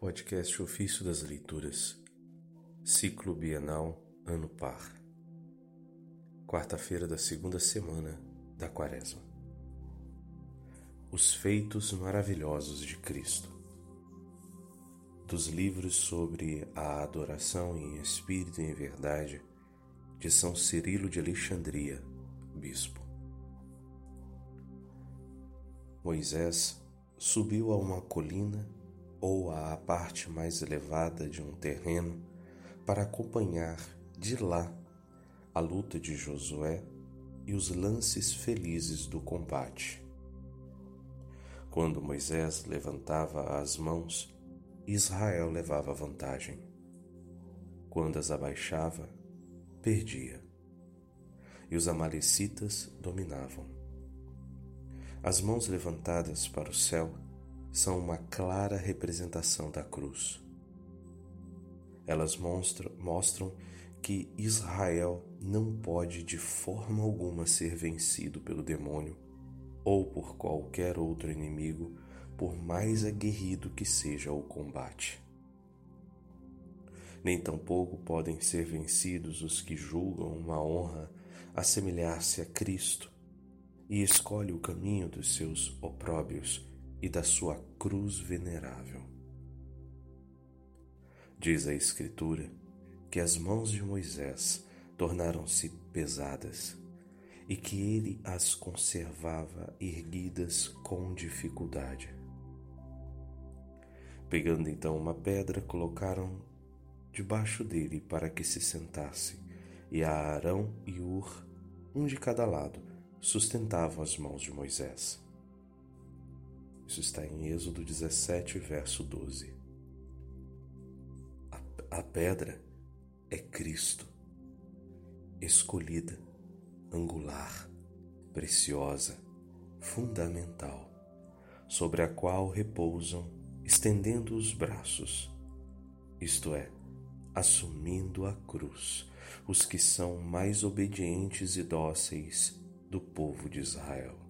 Podcast Ofício das Leituras, Ciclo Bienal, Ano Par. Quarta-feira da segunda semana da Quaresma. Os Feitos Maravilhosos de Cristo. Dos livros sobre a adoração em espírito e em verdade de São Cirilo de Alexandria, Bispo. Moisés subiu a uma colina ou à parte mais elevada de um terreno para acompanhar de lá a luta de Josué e os lances felizes do combate. Quando Moisés levantava as mãos, Israel levava vantagem. Quando as abaixava, perdia. E os Amalecitas dominavam. As mãos levantadas para o céu são uma clara representação da cruz. Elas mostram, que Israel não pode de forma alguma ser vencido pelo demônio ou por qualquer outro inimigo, por mais aguerrido que seja o combate. Nem tampouco podem ser vencidos os que julgam uma honra assemelhar-se a Cristo e escolhe o caminho dos seus opróbios e da sua cruz venerável. Diz a Escritura que as mãos de Moisés tornaram-se pesadas e que ele as conservava erguidas com dificuldade. Pegando então uma pedra, colocaram debaixo dele para que se sentasse, e Arão e Ur, um de cada lado, sustentavam as mãos de Moisés. Isso está em Êxodo 17, verso 12. A, a pedra é Cristo, escolhida, angular, preciosa, fundamental, sobre a qual repousam, estendendo os braços, isto é, assumindo a cruz, os que são mais obedientes e dóceis do povo de Israel.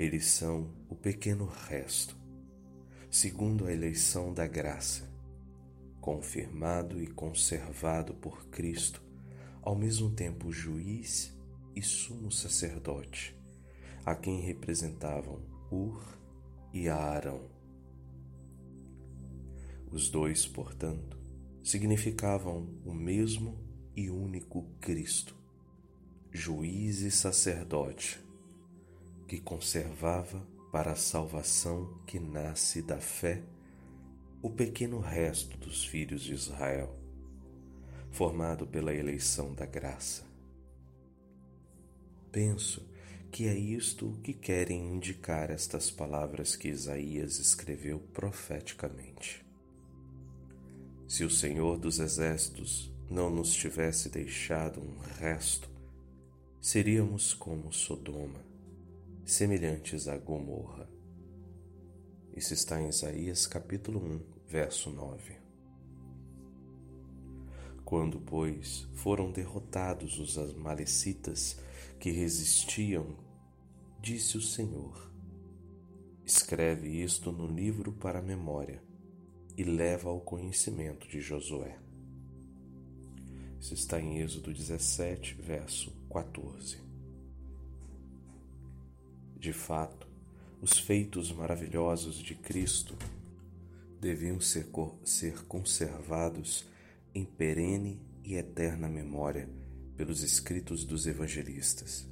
Eles são o pequeno resto, segundo a eleição da graça, confirmado e conservado por Cristo, ao mesmo tempo juiz e sumo sacerdote, a quem representavam Ur e Arão. Os dois, portanto, significavam o mesmo e único Cristo, juiz e sacerdote que conservava para a salvação que nasce da fé o pequeno resto dos filhos de Israel, formado pela eleição da graça. Penso que é isto que querem indicar estas palavras que Isaías escreveu profeticamente. Se o Senhor dos Exércitos não nos tivesse deixado um resto, seríamos como Sodoma semelhantes a Gomorra. Isso está em Isaías capítulo 1, verso 9. Quando, pois, foram derrotados os amalecitas que resistiam, disse o Senhor: Escreve isto no livro para a memória e leva ao conhecimento de Josué. Isso está em Êxodo 17, verso 14. De fato, os feitos maravilhosos de Cristo deviam ser, ser conservados em perene e eterna memória pelos escritos dos evangelistas.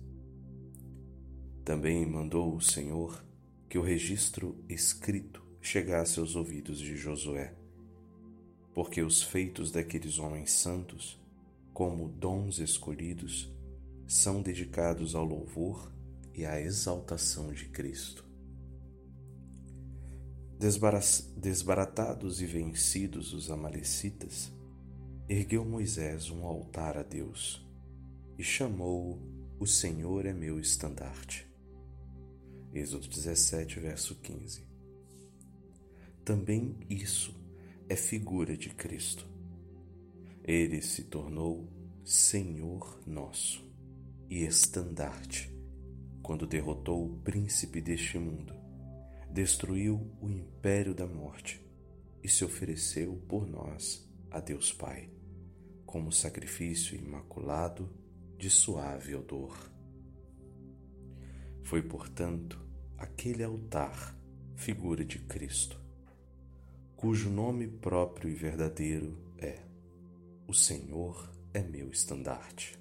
Também mandou o Senhor que o registro escrito chegasse aos ouvidos de Josué, porque os feitos daqueles homens santos, como dons escolhidos, são dedicados ao louvor e a exaltação de Cristo. Desbaratados e vencidos os Amalecitas, ergueu Moisés um altar a Deus e chamou-o O Senhor é meu estandarte. Êxodo 17, verso 15. Também isso é figura de Cristo. Ele se tornou Senhor nosso e estandarte quando derrotou o príncipe deste mundo, destruiu o império da morte e se ofereceu por nós a Deus Pai, como sacrifício imaculado de suave odor. Foi, portanto, aquele altar figura de Cristo, cujo nome próprio e verdadeiro é: O Senhor é meu estandarte.